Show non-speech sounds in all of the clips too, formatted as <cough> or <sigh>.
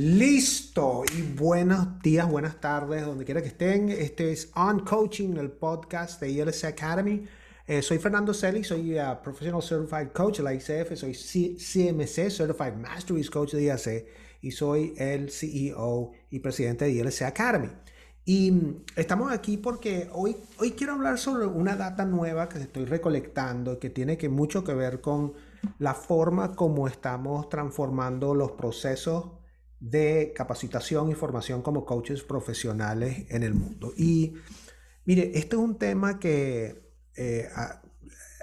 Listo y buenos días, buenas tardes, donde quiera que estén. Este es On Coaching, el podcast de ILC Academy. Eh, soy Fernando Celi, soy uh, Professional Certified Coach de la ICF, soy C CMC, Certified Masteries Coach de IAC y soy el CEO y presidente de ILC Academy. Y mm, estamos aquí porque hoy, hoy quiero hablar sobre una data nueva que estoy recolectando que tiene que mucho que ver con la forma como estamos transformando los procesos de capacitación y formación como coaches profesionales en el mundo. Y mire, este es un tema que eh, ha,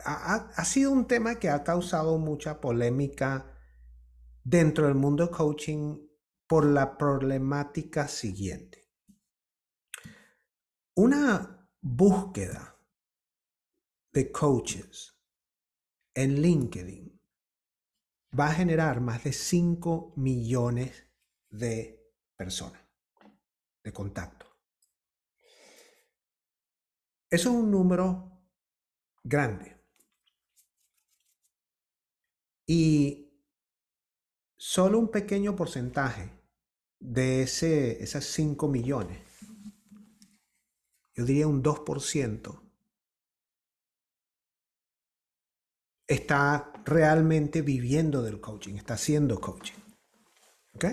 ha, sido un tema que ha causado mucha polémica dentro del mundo de coaching por la problemática siguiente. Una búsqueda de coaches en LinkedIn va a generar más de 5 millones de personas, de contacto. Es un número grande. Y solo un pequeño porcentaje de ese, esas 5 millones, yo diría un 2%, está realmente viviendo del coaching, está haciendo coaching. ¿Ok?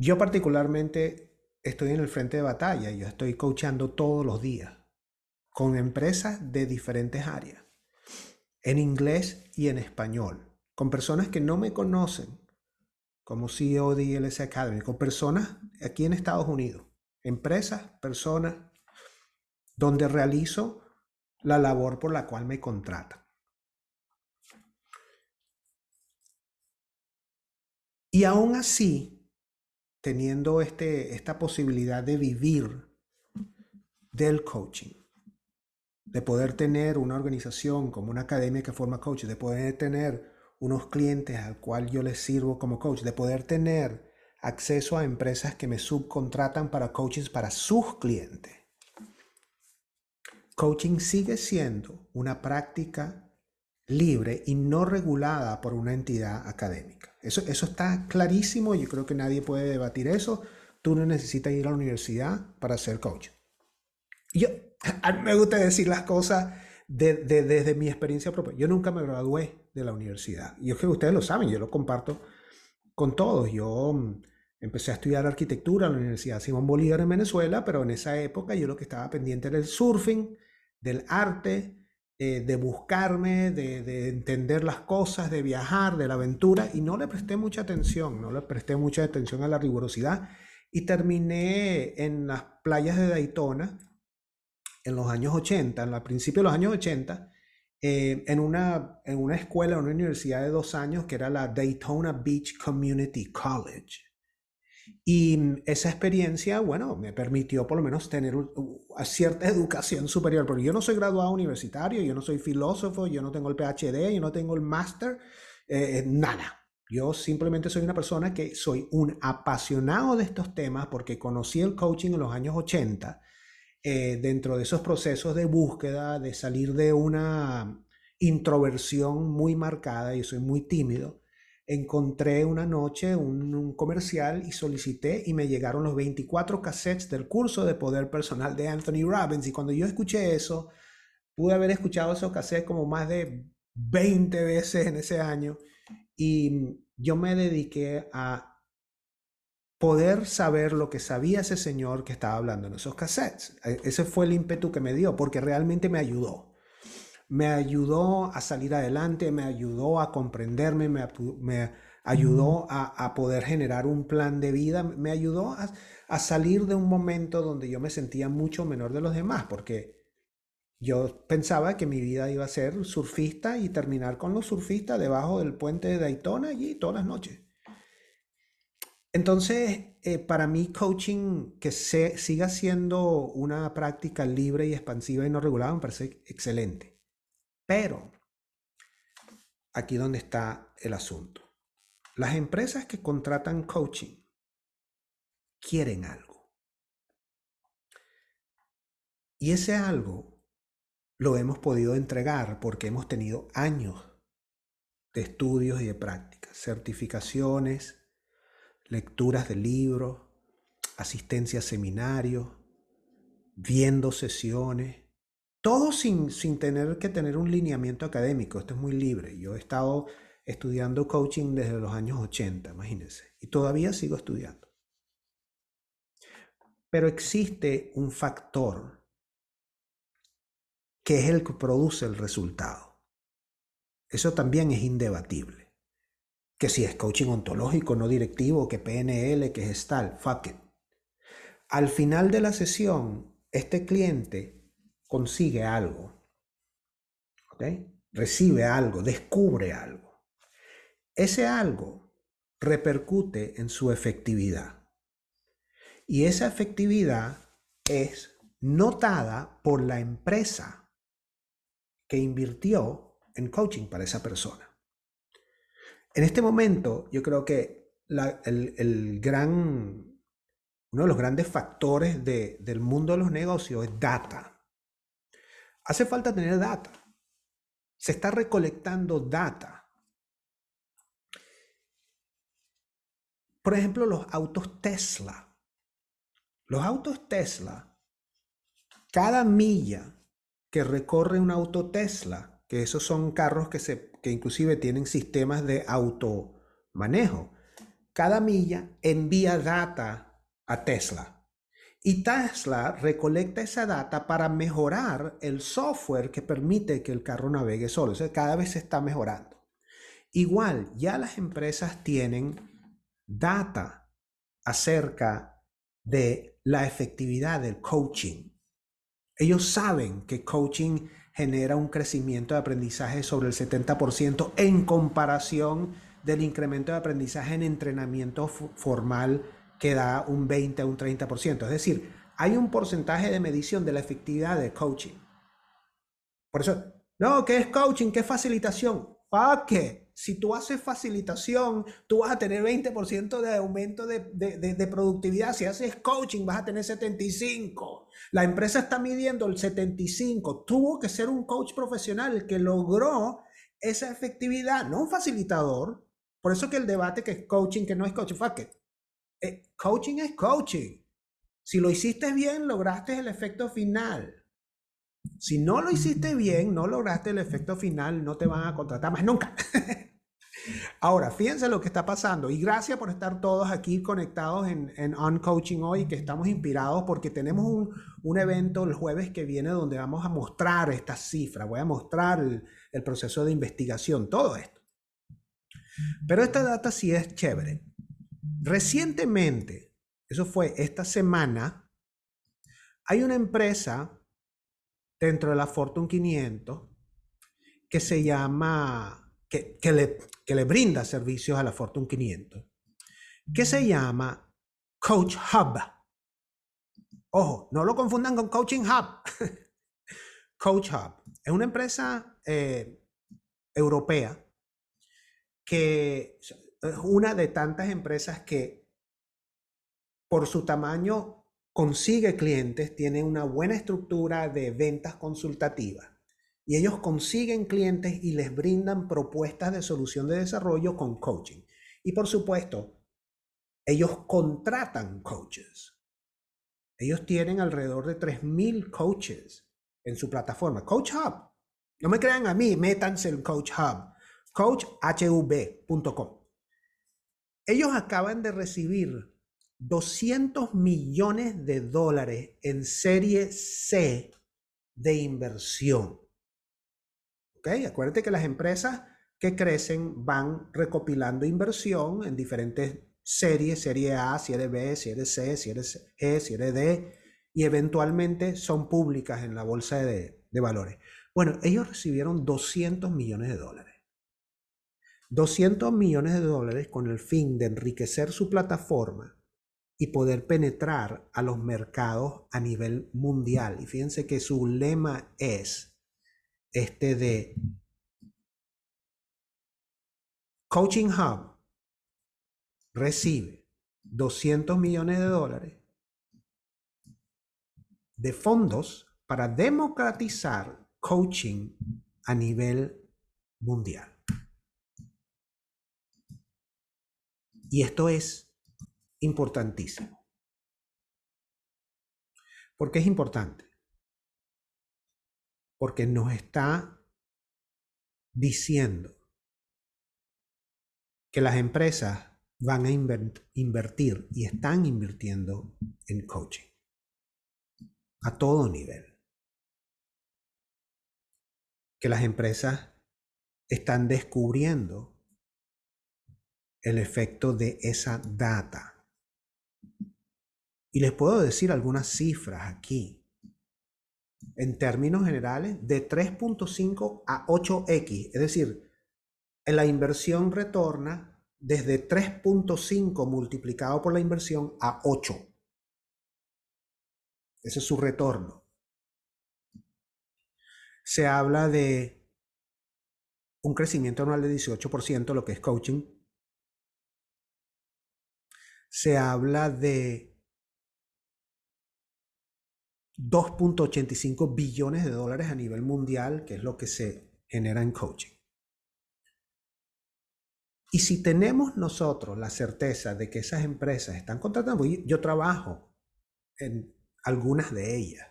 Yo particularmente estoy en el frente de batalla, yo estoy coachando todos los días con empresas de diferentes áreas, en inglés y en español, con personas que no me conocen como CEO de ILS Academy, con personas aquí en Estados Unidos, empresas, personas, donde realizo la labor por la cual me contratan. Y aún así, teniendo este, esta posibilidad de vivir del coaching, de poder tener una organización como una academia que forma coaches, de poder tener unos clientes al cual yo les sirvo como coach, de poder tener acceso a empresas que me subcontratan para coaches para sus clientes. Coaching sigue siendo una práctica libre y no regulada por una entidad académica. Eso, eso está clarísimo, yo creo que nadie puede debatir eso. Tú no necesitas ir a la universidad para ser coach. Yo, <laughs> me gusta decir las cosas desde mi experiencia propia. Yo nunca me gradué de la universidad. Y es que ustedes lo saben, yo lo comparto con todos. Yo mm, empecé a estudiar arquitectura en la Universidad Simón Bolívar en Venezuela, pero en esa época yo lo que estaba pendiente era el surfing, del arte, eh, de buscarme, de, entender las cosas, de viajar, de la aventura, y no le presté mucha atención, no le presté mucha atención a la rigurosidad, y terminé en las playas de Daytona en los años 80, en principio de los años 80, eh, en, una, en una escuela, en una universidad de dos años que era la Daytona Beach Community College. Y esa experiencia, bueno, me permitió por lo menos tener cierta <laughs> educación superior, porque yo no soy graduado universitario, yo no soy filósofo, yo no tengo el PhD, yo no tengo el máster, eh, nada. Yo simplemente soy una persona que soy un apasionado de estos temas porque conocí el coaching en los años 80, eh, dentro de esos procesos de búsqueda, de salir de una introversión muy marcada, y soy muy tímido encontré una noche un, comercial y solicité y me llegaron los 24 cassettes del curso de poder personal de Anthony Robbins. Y cuando yo escuché eso, pude haber escuchado esos cassettes como más de 20 veces en ese año. Y yo me dediqué a poder saber lo que sabía ese señor que estaba hablando en esos cassettes. E, ese fue el ímpetu que me dio, porque realmente me ayudó me ayudó a salir adelante, me ayudó a comprenderme, me, ayudó a, poder generar un plan de vida, me ayudó a, salir de un momento donde yo me sentía mucho menor de los demás, porque yo pensaba que mi vida iba a ser surfista y terminar con los surfistas debajo del puente de Daytona allí todas las noches. Entonces, eh, para mí, coaching que se, siga siendo una práctica libre y expansiva y no regulada me parece excelente. Pero, aquí donde está el asunto. Las empresas que contratan coaching quieren algo. Y ese algo lo hemos podido entregar porque hemos tenido años de estudios y de prácticas, certificaciones, lecturas de libros, asistencia a seminarios, viendo sesiones, todo sin, sin tener que tener un lineamiento académico. Esto es muy libre. Yo he estado estudiando coaching desde los años 80, imagínense, y todavía sigo estudiando. Pero existe un factor que es el que produce el resultado. Eso también es indebatible que si es coaching ontológico, no directivo, que PNL, que es tal, fuck it. Al final de la sesión, este cliente consigue algo, ¿ok? Recibe algo, descubre algo. Ese algo repercute en su efectividad. Y esa efectividad es notada por la empresa que invirtió en coaching para esa persona. En este momento, yo creo que el, gran, uno de los grandes factores del mundo de los negocios es data. Hace falta tener data. Se está recolectando data. Por ejemplo, los autos Tesla. Los autos Tesla, cada milla que recorre un auto Tesla, que esos son carros que se que inclusive tienen sistemas de automanejo. Cada milla envía data a Tesla. Y Tesla recolecta esa data para mejorar el software que permite que el carro navegue solo. O sea, cada vez se está mejorando. Igual, ya las empresas tienen data acerca de la efectividad del coaching. Ellos saben que coaching genera un crecimiento de aprendizaje sobre el 70% en comparación del incremento de aprendizaje en entrenamiento formal que da un 20 a un 30%. Es decir, hay un porcentaje de medición de la efectividad de coaching. Por eso, no, ¿qué es coaching? ¿Qué es facilitación? ¿Para qué? si tú haces facilitación, tú vas a tener 20% de aumento de, productividad. Si haces coaching, vas a tener 75. La empresa está midiendo el 75. Tuvo que ser un coach profesional que logró esa efectividad, no un facilitador. Por eso que el debate que es coaching, que no es coaching, fuck it. Eh, coaching es coaching. Si lo hiciste bien, lograste el efecto final. Si no lo hiciste bien, no lograste el efecto final, no te van a contratar más nunca. <laughs> Ahora, fíjense lo que está pasando y gracias por estar todos aquí conectados en, en On Coaching hoy, que estamos inspirados porque tenemos un, un, evento el jueves que viene donde vamos a mostrar estas cifras, voy a mostrar el, el proceso de investigación, todo esto. Pero esta data sí es chévere. Recientemente, eso fue esta semana, hay una empresa dentro de la Fortune 500 que se llama, que, que, le, que le brinda servicios a la Fortune 500, que se llama Coach Hub. Ojo, no lo confundan con Coaching Hub. <laughs> Coach Hub es una empresa eh, europea que es una de tantas empresas que por su tamaño consigue clientes, tiene una buena estructura de ventas consultativas y ellos consiguen clientes y les brindan propuestas de solución de desarrollo con coaching. Y por supuesto, ellos contratan coaches. Ellos tienen alrededor de 3.000 coaches en su plataforma. Coach Hub. No me crean a mí, métanse en Coach Hub. CoachHub.com. Ellos acaban de recibir 200 millones de dólares en serie C de inversión. ¿Ok? Acuérdate que las empresas que crecen van recopilando inversión en diferentes series, serie A, serie B, serie C, serie E, serie D, y eventualmente son públicas en la bolsa de, de valores. Bueno, ellos recibieron 200 millones de dólares. 200 millones de dólares con el fin de enriquecer su plataforma y poder penetrar a los mercados a nivel mundial. Y fíjense que su lema es este de Coaching Hub recibe 200 millones de dólares de fondos para democratizar coaching a nivel mundial. Y esto es importantísimo. ¿Por qué es importante? Porque nos está diciendo que las empresas van a invertir y están invirtiendo en coaching a todo nivel. Que las empresas están descubriendo el efecto de esa data. Y les puedo decir algunas cifras aquí. En términos generales, de 3.5 a 8x, es decir, la inversión retorna desde 3.5 multiplicado por la inversión a 8. Ese es su retorno. Se habla de un crecimiento anual de 18%, lo que es coaching. Se habla de 2.85 billones de dólares a nivel mundial, que es lo que se genera en coaching. Y si tenemos nosotros la certeza de que esas empresas están contratando, yo trabajo en algunas de ellas.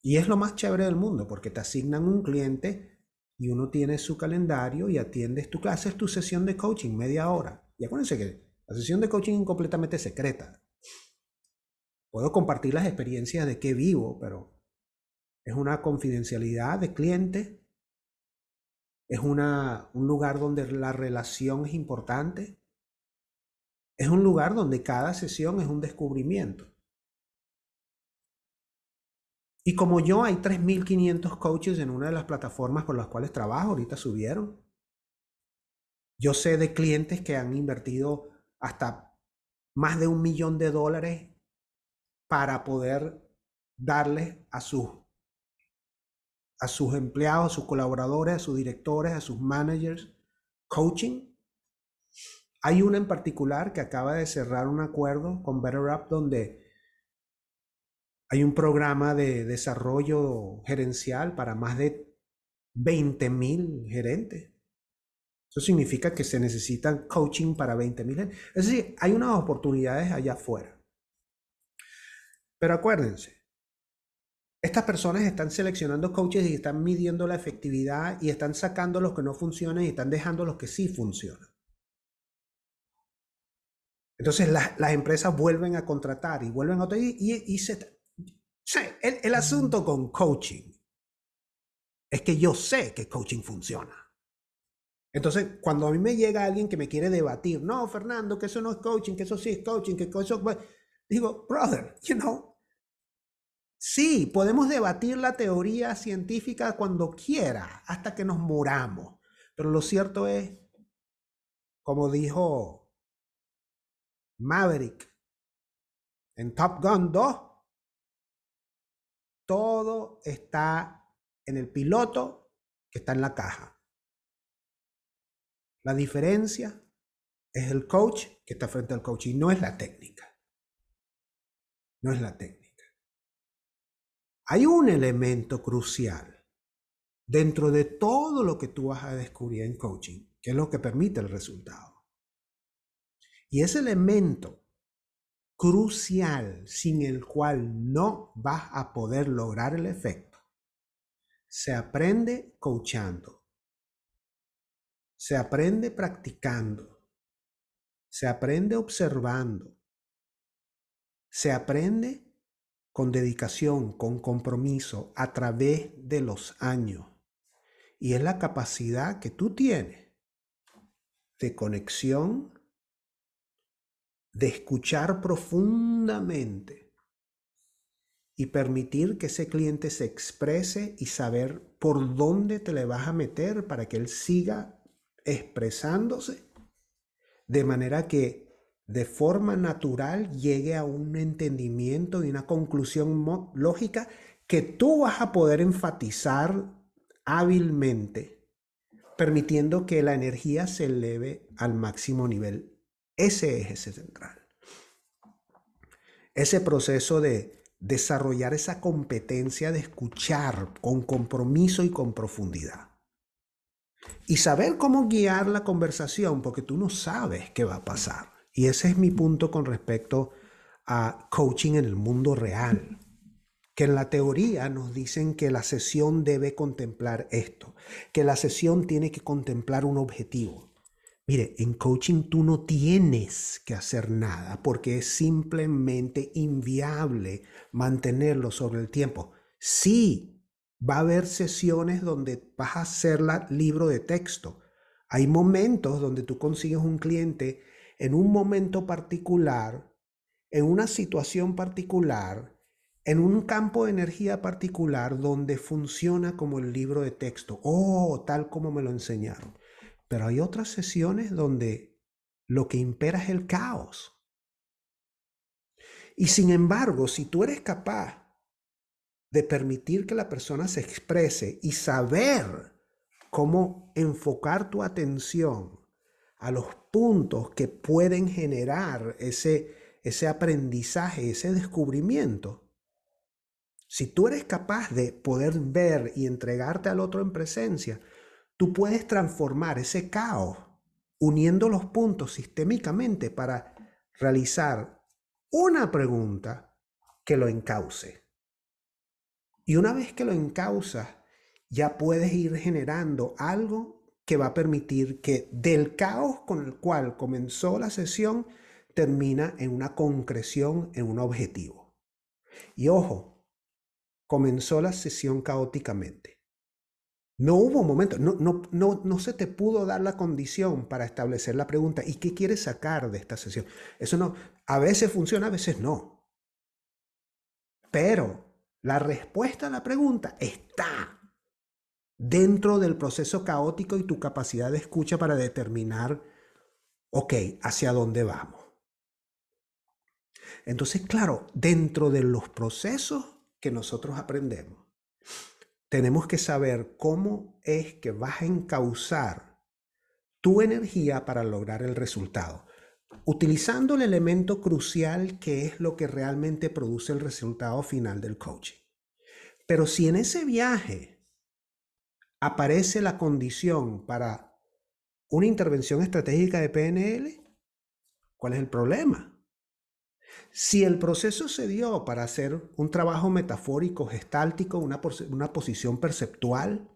Y es lo más chévere del mundo porque te asignan un cliente y uno tiene su calendario y atiendes tu clase, es tu sesión de coaching, media hora. Y acuérdense que la sesión de coaching es completamente secreta. Puedo compartir las experiencias de qué vivo, pero es una confidencialidad de cliente es una, un lugar donde la relación es importante. Es un lugar donde cada sesión es un descubrimiento. Y como yo, hay 3.500 coaches en una de las plataformas por las cuales trabajo, ahorita subieron. Yo sé de clientes que han invertido hasta más de un millón de dólares para poder darles a sus a sus empleados, a sus colaboradores, a sus directores, a sus managers, coaching. Hay una en particular que acaba de cerrar un acuerdo con BetterUp donde hay un programa de desarrollo gerencial para más de 20 mil gerentes. Eso significa que se necesitan coaching para 20 mil Es decir, hay unas oportunidades allá afuera. Pero acuérdense, estas personas están seleccionando coaches y están midiendo la efectividad y están sacando los que no funcionan y están dejando los que sí funcionan. Entonces las empresas vuelven a contratar y vuelven a... Y, y, se, el asunto con coaching es que yo sé que coaching funciona. Entonces, cuando a mí me llega alguien que me quiere debatir, no, Fernando, que eso no es coaching, que eso sí es coaching, que eso... Digo, brother, you know, Sí, podemos debatir la teoría científica cuando quiera, hasta que nos muramos. Pero lo cierto es, como dijo Maverick en Top Gun 2, todo está en el piloto que está en la caja. La diferencia es el coach que está frente al coach y no es la técnica. No es la técnica. Hay un elemento crucial dentro de todo lo que tú vas a descubrir en coaching, que es lo que permite el resultado. Y ese elemento crucial sin el cual no vas a poder lograr el efecto, se aprende coachando, se aprende practicando, se aprende observando, se aprende con dedicación, con compromiso, a través de los años. Y es la capacidad que tú tienes de conexión, de escuchar profundamente y permitir que ese cliente se exprese y saber por dónde te le vas a meter para que él siga expresándose de manera que de forma natural llegue a un entendimiento y una conclusión lógica que tú vas a poder enfatizar hábilmente, permitiendo que la energía se eleve al máximo nivel. Ese es ese central. Ese proceso de desarrollar esa competencia de escuchar con compromiso y con profundidad. Y saber cómo guiar la conversación, porque tú no sabes qué va a pasar. Y ese es mi punto con respecto a coaching en el mundo real. Que en la teoría nos dicen que la sesión debe contemplar esto, que la sesión tiene que contemplar un objetivo. Mire, en coaching tú no tienes que hacer nada porque es simplemente inviable mantenerlo sobre el tiempo. Sí, Va a haber sesiones donde vas a hacer libro de texto. Hay momentos donde tú consigues un cliente en un momento particular, en una situación particular, en un campo de energía particular donde funciona como el libro de texto, o tal como me lo enseñaron. Pero hay otras sesiones donde lo que impera es el caos. Y sin embargo, si tú eres capaz de permitir que la persona se exprese y saber cómo enfocar tu atención a los puntos que pueden generar ese, ese aprendizaje, ese descubrimiento. Si tú eres capaz de poder ver y entregarte al otro en presencia, tú puedes transformar ese caos uniendo los puntos sistémicamente para realizar una pregunta que lo encauce. Y una vez que lo encausas, ya puedes ir generando algo que va a permitir que del caos con el cual comenzó la sesión termina en una concreción, en un objetivo. Y ojo, comenzó la sesión caóticamente. No hubo momento, no, no, no, no se te pudo dar la condición para establecer la pregunta, ¿y qué quieres sacar de esta sesión? Eso no, a veces funciona, a veces no. Pero la respuesta a la pregunta está dentro del proceso caótico y tu capacidad de escucha para determinar, ok, hacia dónde vamos. Entonces, claro, dentro de los procesos que nosotros aprendemos, tenemos que saber cómo es que vas a encauzar tu energía para lograr el resultado utilizando el elemento crucial que es lo que realmente produce el resultado final del coaching. Pero si en ese viaje aparece la condición para una intervención estratégica de PNL, ¿cuál es el problema? Si el proceso se dio para hacer un trabajo metafórico, gestáltico, una, una posición perceptual,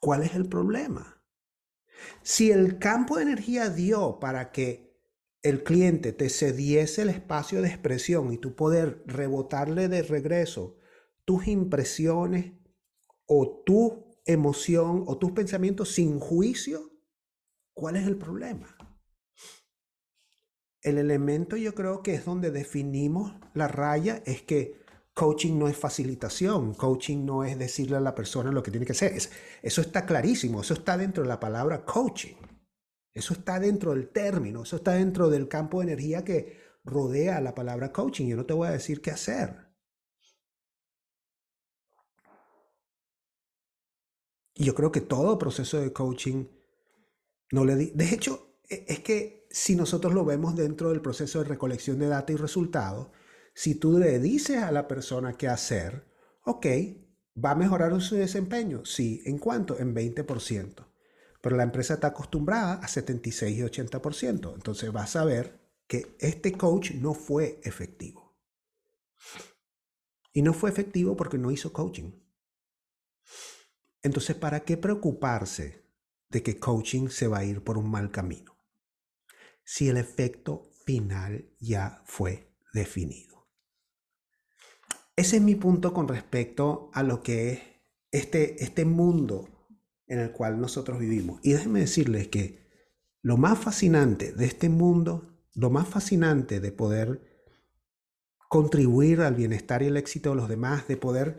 ¿cuál es el problema? Si el campo de energía dio para que el cliente te cediese el espacio de expresión y tú poder rebotarle de regreso tus impresiones o tu emoción o tus pensamientos sin juicio, ¿cuál es el problema? El elemento yo creo que es donde definimos la raya es que coaching no es facilitación, coaching no es decirle a la persona lo que tiene que hacer. eso está clarísimo, eso está dentro de la palabra coaching. Eso está dentro del término, eso está dentro del campo de energía que rodea la palabra coaching. Yo no te voy a decir qué hacer. Y yo creo que todo proceso de coaching no le di de hecho e, es que si nosotros lo vemos dentro del proceso de recolección de data y resultados, si tú le dices a la persona qué hacer, ok, ¿va a mejorar su desempeño? Sí, ¿en cuánto? En 20% pero la empresa está acostumbrada a 76 y 80%. Entonces vas a ver que este coach no fue efectivo. Y no fue efectivo porque no hizo coaching. Entonces, ¿para qué preocuparse de que coaching se va a ir por un mal camino? Si el efecto final ya fue definido. Ese es mi punto con respecto a lo que es este, este mundo en el cual nosotros vivimos. Y déjenme decirles que lo más fascinante de este mundo, lo más fascinante de poder contribuir al bienestar y el éxito de los demás, de poder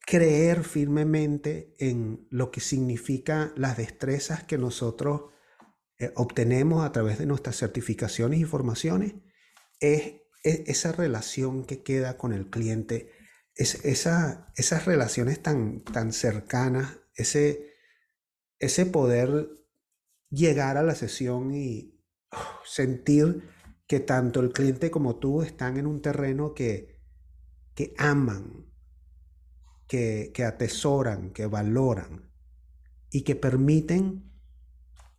creer firmemente en lo que significa las destrezas que nosotros eh, obtenemos a través de nuestras certificaciones y formaciones es, esa relación que queda con el cliente, es, esa, esas relaciones tan, tan cercanas, ese, ese poder llegar a la sesión y <sighs> sentir que tanto el cliente como tú están en un terreno que, que aman, que, que atesoran, que valoran y que permiten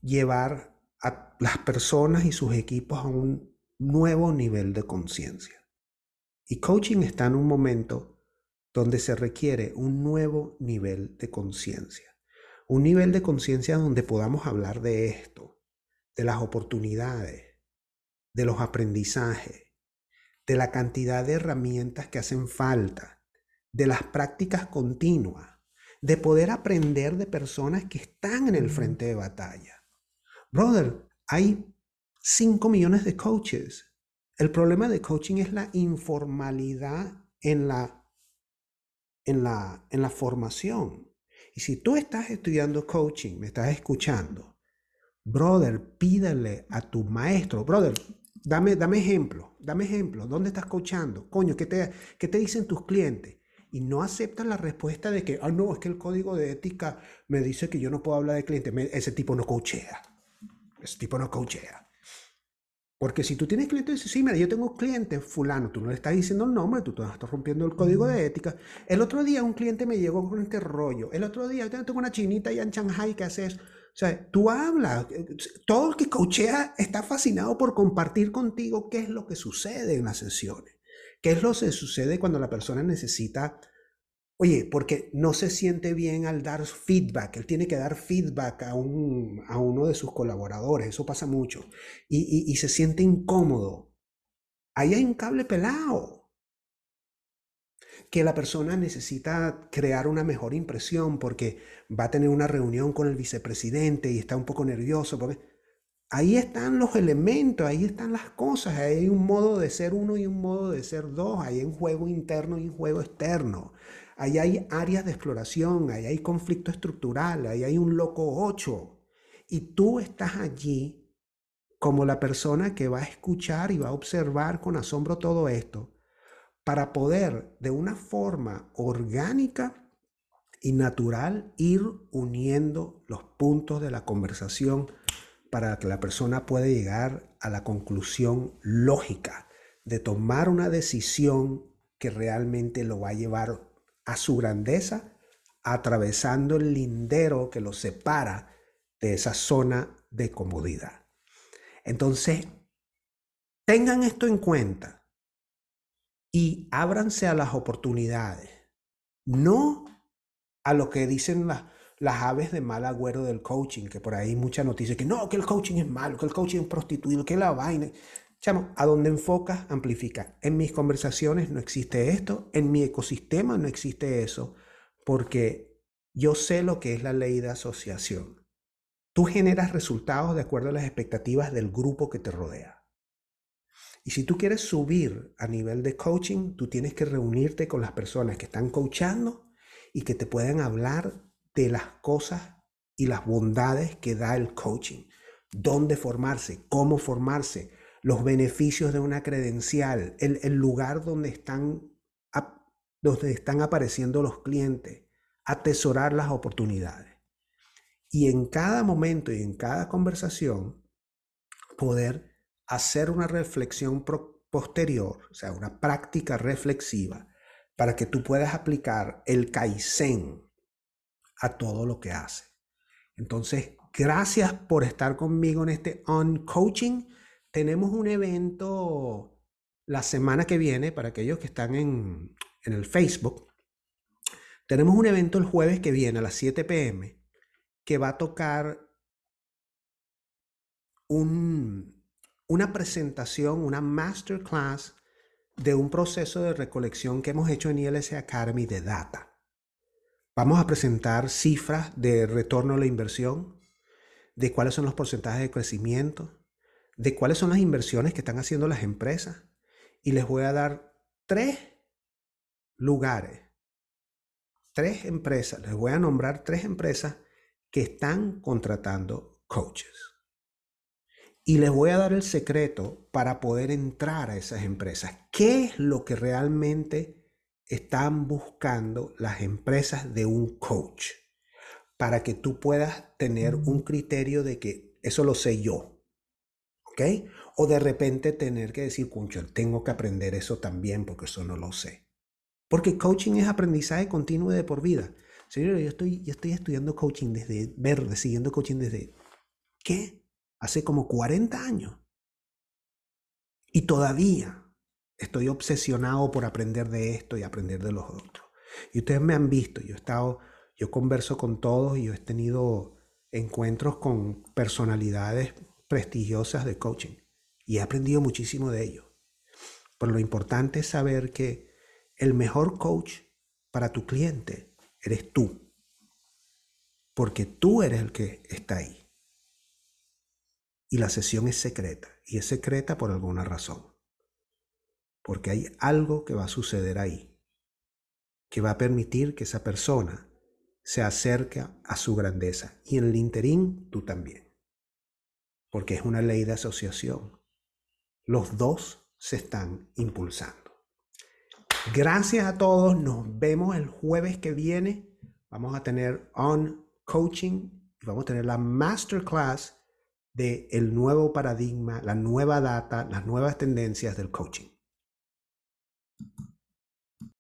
llevar a las personas y sus equipos a un nuevo nivel de conciencia. Y coaching está en un momento donde se requiere un nuevo nivel de conciencia. Un nivel de conciencia donde podamos hablar de esto, de las oportunidades, de los aprendizajes, de la cantidad de herramientas que hacen falta, de las prácticas continuas, de poder aprender de personas que están en el frente de batalla. Brother, hay 5 millones de coaches. El problema de coaching es la informalidad en la, en la, en la formación. Y si tú estás estudiando coaching, me estás escuchando, brother, pídale a tu maestro, brother, dame, dame ejemplo, dame ejemplo, ¿dónde estás coachando? Coño, ¿qué te, qué te dicen tus clientes? y no aceptan la respuesta de que, ah, no, es que el código de ética me dice que yo no puedo hablar de cliente. ese tipo no coachea. Ese tipo no coachea. Porque si tú tienes clientes, dices, sí, mira, yo tengo clientes, fulano, tú no le estás diciendo el nombre, tú estás rompiendo el código de ética. El otro día un cliente me llegó con este rollo. El otro día yo tengo una chinita allá en Shanghai que hace eso. O sea, tú hablas, todo el que coachea está fascinado por compartir contigo qué es lo que sucede en las sesiones. ¿Qué es lo que sucede cuando la persona necesita, oye, porque no se siente bien al dar feedback, él tiene que dar feedback a, un, a uno de sus colaboradores, eso pasa mucho, y, y se siente incómodo. Ahí hay un cable pelado que la persona necesita crear una mejor impresión porque va a tener una reunión con el vicepresidente y está un poco nervioso. Porque Ahí están los elementos, ahí están las cosas, hay un modo de ser uno y un modo de ser dos, hay un juego interno y un juego externo, ahí hay áreas de exploración, ahí hay conflicto estructural, ahí hay un loco ocho. Y tú estás allí como la persona que va a escuchar y va a observar con asombro todo esto para poder de una forma orgánica y natural ir uniendo los puntos de la conversación para que la persona pueda llegar a la conclusión lógica de tomar una decisión que realmente lo va a llevar a su grandeza, atravesando el lindero que lo separa de esa zona de comodidad. Entonces, tengan esto en cuenta y ábranse a las oportunidades, no a lo que dicen las las aves de mal agüero del coaching, que por ahí muchas noticias que no, que el coaching es malo, que el coaching es prostituido, que la vaina. Chamo, a donde enfocas, amplifica. En mis conversaciones no existe esto, en mi ecosistema no existe eso, porque yo sé lo que es la ley de asociación. Tú generas resultados de acuerdo a las expectativas del grupo que te rodea. Y si tú quieres subir a nivel de coaching, tú tienes que reunirte con las personas que están coachando y que te puedan hablar de las cosas y las bondades que da el coaching. Dónde formarse, cómo formarse, los beneficios de una credencial, el, el lugar donde están, donde están apareciendo los clientes, atesorar las oportunidades. Y en cada momento y en cada conversación, poder hacer una reflexión posterior, o sea, una práctica reflexiva, para que tú puedas aplicar el Kaizen, a todo lo que hace. Entonces, gracias por estar conmigo en este On Coaching. Tenemos un evento la semana que viene para aquellos que están en, en el Facebook. Tenemos un evento el jueves que viene a las 7 pm que va a tocar un, una presentación, una masterclass de un proceso de recolección que hemos hecho en ILS Academy de data. Vamos a presentar cifras de retorno a la inversión, de cuáles son los porcentajes de crecimiento, de cuáles son las inversiones que están haciendo las empresas. Y les voy a dar tres lugares, tres empresas, les voy a nombrar tres empresas que están contratando coaches. Y les voy a dar el secreto para poder entrar a esas empresas. ¿Qué es lo que realmente están buscando las empresas de un coach? Para que tú puedas tener un criterio de que eso lo sé yo. O de repente tener que decir, cuncho, tengo que aprender eso también porque eso no lo sé. Porque coaching es aprendizaje continuo de por vida. Señor, yo estoy, yo estoy estudiando coaching desde verde, siguiendo coaching desde, ¿qué? Hace como 40 años. Y todavía estoy obsesionado por aprender de esto y aprender de los otros. Y ustedes me han visto, yo he estado, yo converso con todos y yo he tenido encuentros con personalidades prestigiosas de coaching. Y he aprendido muchísimo de ellos. Pero lo importante es saber que el mejor coach para tu cliente eres tú, porque tú eres el que está ahí. Y la sesión es secreta, y es secreta por alguna razón, porque hay algo que va a suceder ahí, que va a permitir que esa persona se acerque a su grandeza, y en el interín tú también, porque es una ley de asociación. Los dos se están impulsando. Gracias a todos, nos vemos el jueves que viene. Vamos a tener on coaching y vamos a tener la masterclass de el nuevo paradigma, la nueva data, las nuevas tendencias del coaching.